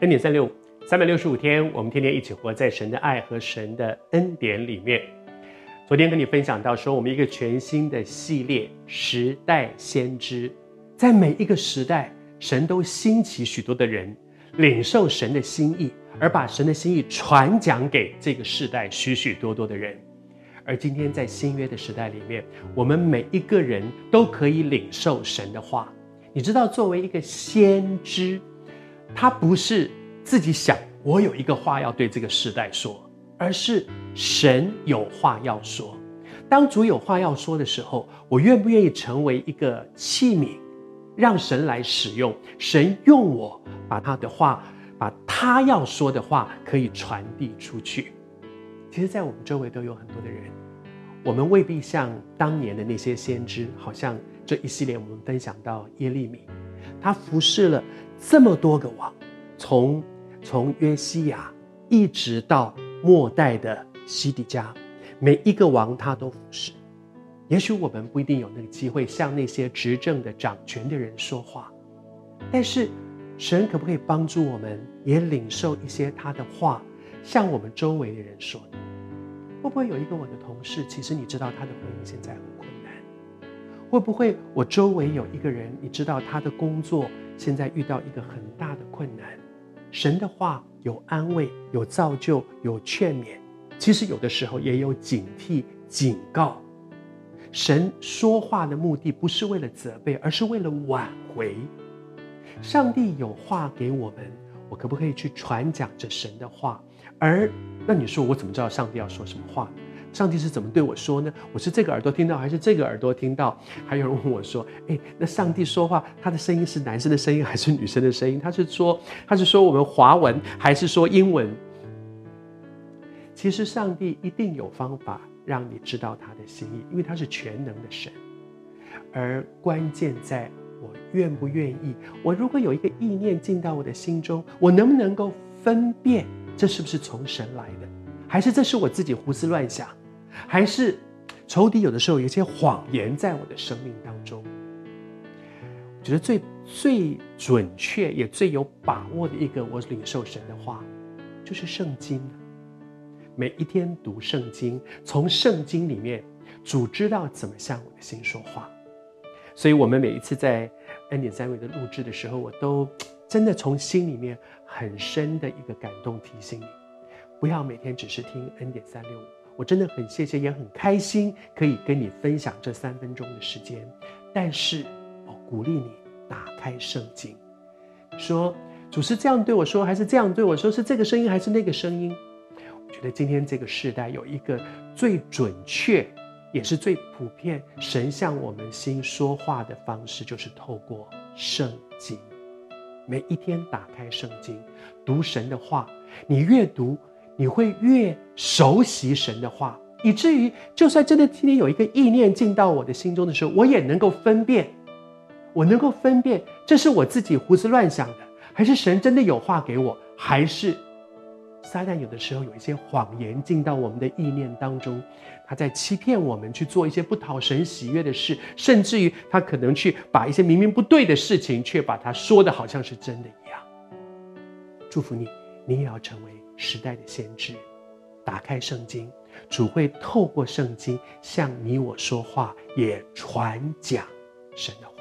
恩典三六五，三百六十五天，我们天天一起活在神的爱和神的恩典里面。昨天跟你分享到说，我们一个全新的系列《时代先知》，在每一个时代，神都兴起许多的人，领受神的心意，而把神的心意传讲给这个时代许许多多的人。而今天在新约的时代里面，我们每一个人都可以领受神的话。你知道，作为一个先知，他不是自己想我有一个话要对这个时代说。而是神有话要说，当主有话要说的时候，我愿不愿意成为一个器皿，让神来使用？神用我把他的话，把他要说的话可以传递出去。其实，在我们周围都有很多的人，我们未必像当年的那些先知，好像这一系列我们分享到耶利米，他服侍了这么多个王，从从约西亚一直到。末代的西底家，每一个王他都服侍。也许我们不一定有那个机会向那些执政的掌权的人说话，但是神可不可以帮助我们也领受一些他的话，向我们周围的人说？会不会有一个我的同事，其实你知道他的婚姻现在很困难？会不会我周围有一个人，你知道他的工作现在遇到一个很大的困难？神的话有安慰，有造就，有劝勉，其实有的时候也有警惕、警告。神说话的目的不是为了责备，而是为了挽回。上帝有话给我们，我可不可以去传讲着神的话？而那你说我怎么知道上帝要说什么话？上帝是怎么对我说呢？我是这个耳朵听到，还是这个耳朵听到？还有人问我说：“诶，那上帝说话，他的声音是男生的声音还是女生的声音？他是说，他是说我们华文还是说英文？”其实上帝一定有方法让你知道他的心意，因为他是全能的神。而关键在我愿不愿意。我如果有一个意念进到我的心中，我能不能够分辨这是不是从神来的，还是这是我自己胡思乱想？还是仇敌有的时候有一些谎言在我的生命当中。我觉得最最准确也最有把握的一个，我领受神的话，就是圣经。每一天读圣经，从圣经里面，主知道怎么向我的心说话。所以，我们每一次在恩典三位的录制的时候，我都真的从心里面很深的一个感动，提醒你，不要每天只是听恩典三六五。我真的很谢谢，也很开心，可以跟你分享这三分钟的时间。但是，我鼓励你打开圣经，说主是这样对我说，还是这样对我说？是这个声音，还是那个声音？我觉得今天这个时代有一个最准确，也是最普遍，神向我们心说话的方式，就是透过圣经。每一天打开圣经，读神的话，你越读。你会越熟悉神的话，以至于就算真的今天有一个意念进到我的心中的时候，我也能够分辨，我能够分辨这是我自己胡思乱想的，还是神真的有话给我，还是撒旦有的时候有一些谎言进到我们的意念当中，他在欺骗我们去做一些不讨神喜悦的事，甚至于他可能去把一些明明不对的事情，却把它说的好像是真的一样。祝福你，你也要成为。时代的先知，打开圣经，主会透过圣经向你我说话，也传讲神的话。